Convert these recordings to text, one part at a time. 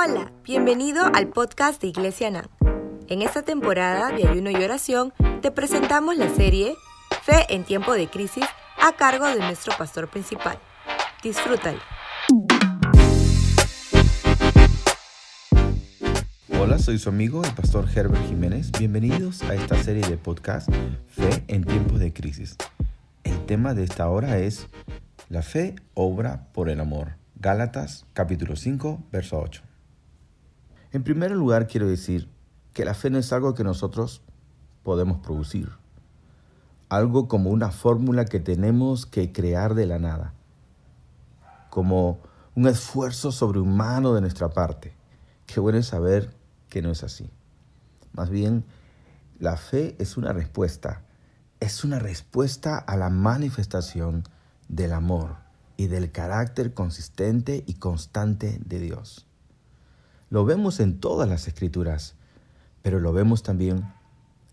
Hola, bienvenido al podcast de Iglesia NAM. En esta temporada de ayuno y oración te presentamos la serie Fe en tiempo de crisis a cargo de nuestro pastor principal. Disfrútalo. Hola, soy su amigo, el pastor Herbert Jiménez. Bienvenidos a esta serie de podcast Fe en tiempos de crisis. El tema de esta hora es La fe obra por el amor. Gálatas capítulo 5, verso 8. En primer lugar quiero decir que la fe no es algo que nosotros podemos producir, algo como una fórmula que tenemos que crear de la nada, como un esfuerzo sobrehumano de nuestra parte. Qué bueno saber que no es así. Más bien, la fe es una respuesta, es una respuesta a la manifestación del amor y del carácter consistente y constante de Dios. Lo vemos en todas las escrituras, pero lo vemos también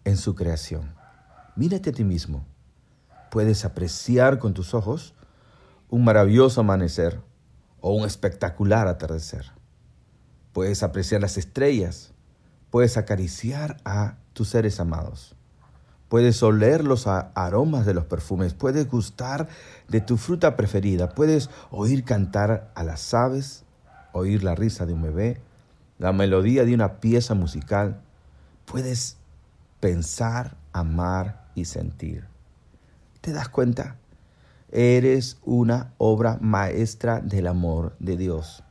en su creación. Mírate a ti mismo. Puedes apreciar con tus ojos un maravilloso amanecer o un espectacular atardecer. Puedes apreciar las estrellas, puedes acariciar a tus seres amados. Puedes oler los aromas de los perfumes, puedes gustar de tu fruta preferida, puedes oír cantar a las aves, oír la risa de un bebé, la melodía de una pieza musical. Puedes pensar, amar y sentir. ¿Te das cuenta? Eres una obra maestra del amor de Dios.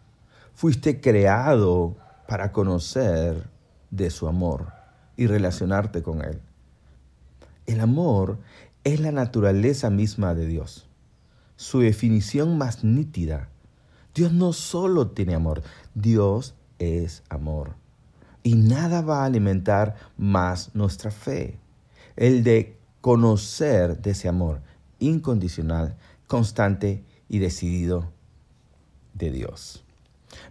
Fuiste creado para conocer de su amor y relacionarte con Él. El amor es la naturaleza misma de Dios, su definición más nítida. Dios no solo tiene amor, Dios es amor. Y nada va a alimentar más nuestra fe, el de conocer de ese amor incondicional, constante y decidido de Dios.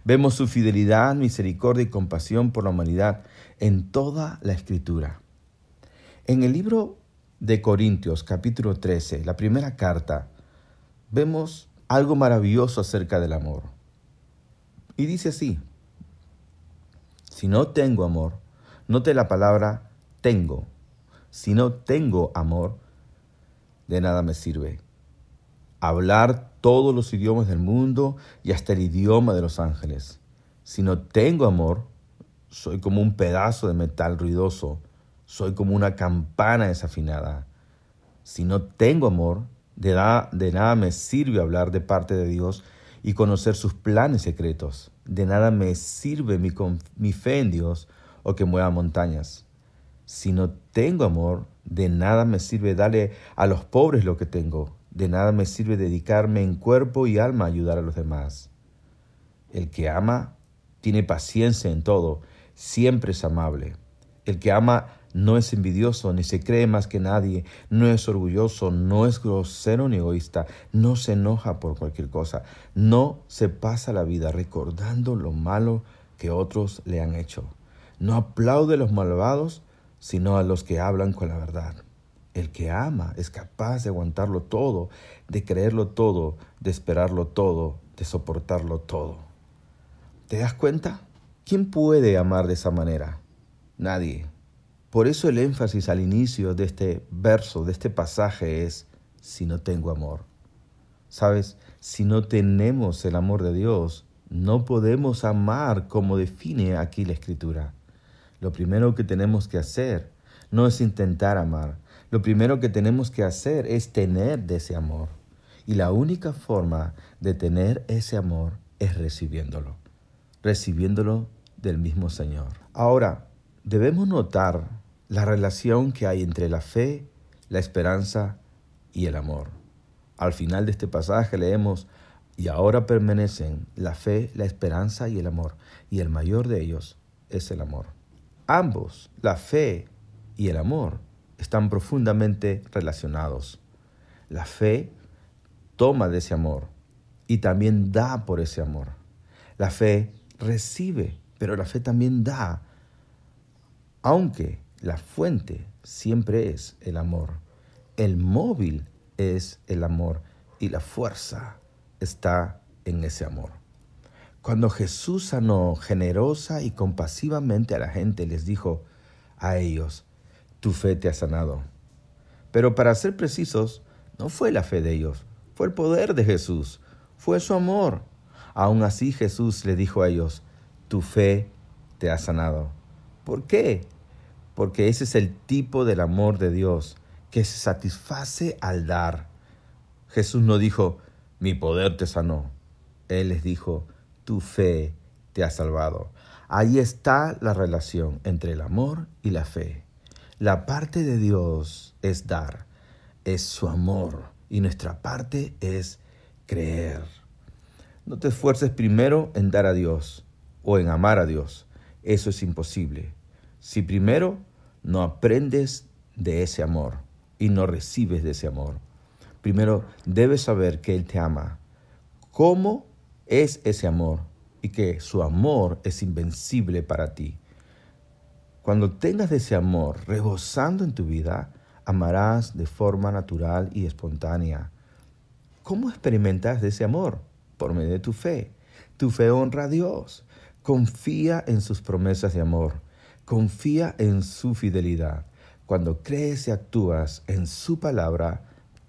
Vemos su fidelidad, misericordia y compasión por la humanidad en toda la escritura. En el libro de Corintios capítulo 13, la primera carta, vemos algo maravilloso acerca del amor. Y dice así, si no tengo amor, note la palabra tengo. Si no tengo amor, de nada me sirve. Hablar todos los idiomas del mundo y hasta el idioma de los ángeles. Si no tengo amor, soy como un pedazo de metal ruidoso soy como una campana desafinada. Si no tengo amor, de, de nada me sirve hablar de parte de Dios y conocer sus planes secretos. De nada me sirve mi, mi fe en Dios o que mueva montañas. Si no tengo amor, de nada me sirve darle a los pobres lo que tengo. De nada me sirve dedicarme en cuerpo y alma a ayudar a los demás. El que ama tiene paciencia en todo, siempre es amable. El que ama no es envidioso, ni se cree más que nadie, no es orgulloso, no es grosero ni egoísta, no se enoja por cualquier cosa, no se pasa la vida recordando lo malo que otros le han hecho. No aplaude a los malvados, sino a los que hablan con la verdad. El que ama es capaz de aguantarlo todo, de creerlo todo, de esperarlo todo, de soportarlo todo. ¿Te das cuenta? ¿Quién puede amar de esa manera? Nadie. Por eso el énfasis al inicio de este verso, de este pasaje es, si no tengo amor. Sabes, si no tenemos el amor de Dios, no podemos amar como define aquí la escritura. Lo primero que tenemos que hacer no es intentar amar. Lo primero que tenemos que hacer es tener de ese amor. Y la única forma de tener ese amor es recibiéndolo. Recibiéndolo del mismo Señor. Ahora, debemos notar la relación que hay entre la fe, la esperanza y el amor. Al final de este pasaje leemos, y ahora permanecen la fe, la esperanza y el amor, y el mayor de ellos es el amor. Ambos, la fe y el amor, están profundamente relacionados. La fe toma de ese amor y también da por ese amor. La fe recibe, pero la fe también da, aunque la fuente siempre es el amor. El móvil es el amor y la fuerza está en ese amor. Cuando Jesús sanó generosa y compasivamente a la gente, les dijo a ellos, tu fe te ha sanado. Pero para ser precisos, no fue la fe de ellos, fue el poder de Jesús, fue su amor. Aún así Jesús le dijo a ellos, tu fe te ha sanado. ¿Por qué? Porque ese es el tipo del amor de Dios, que se satisface al dar. Jesús no dijo, mi poder te sanó. Él les dijo, tu fe te ha salvado. Ahí está la relación entre el amor y la fe. La parte de Dios es dar, es su amor, y nuestra parte es creer. No te esfuerces primero en dar a Dios o en amar a Dios. Eso es imposible. Si primero no aprendes de ese amor y no recibes de ese amor, primero debes saber que Él te ama. ¿Cómo es ese amor? Y que su amor es invencible para ti. Cuando tengas ese amor rebosando en tu vida, amarás de forma natural y espontánea. ¿Cómo experimentas ese amor? Por medio de tu fe. Tu fe honra a Dios. Confía en sus promesas de amor. Confía en su fidelidad. Cuando crees y actúas en su palabra,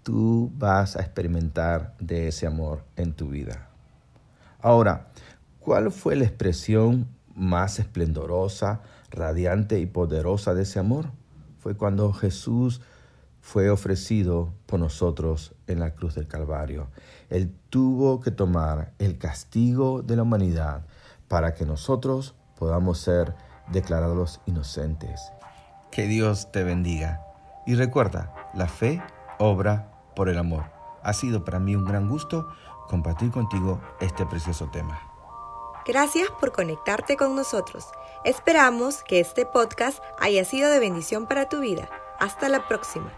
tú vas a experimentar de ese amor en tu vida. Ahora, ¿cuál fue la expresión más esplendorosa, radiante y poderosa de ese amor? Fue cuando Jesús fue ofrecido por nosotros en la cruz del Calvario. Él tuvo que tomar el castigo de la humanidad para que nosotros podamos ser declarados inocentes. Que Dios te bendiga. Y recuerda, la fe obra por el amor. Ha sido para mí un gran gusto compartir contigo este precioso tema. Gracias por conectarte con nosotros. Esperamos que este podcast haya sido de bendición para tu vida. Hasta la próxima.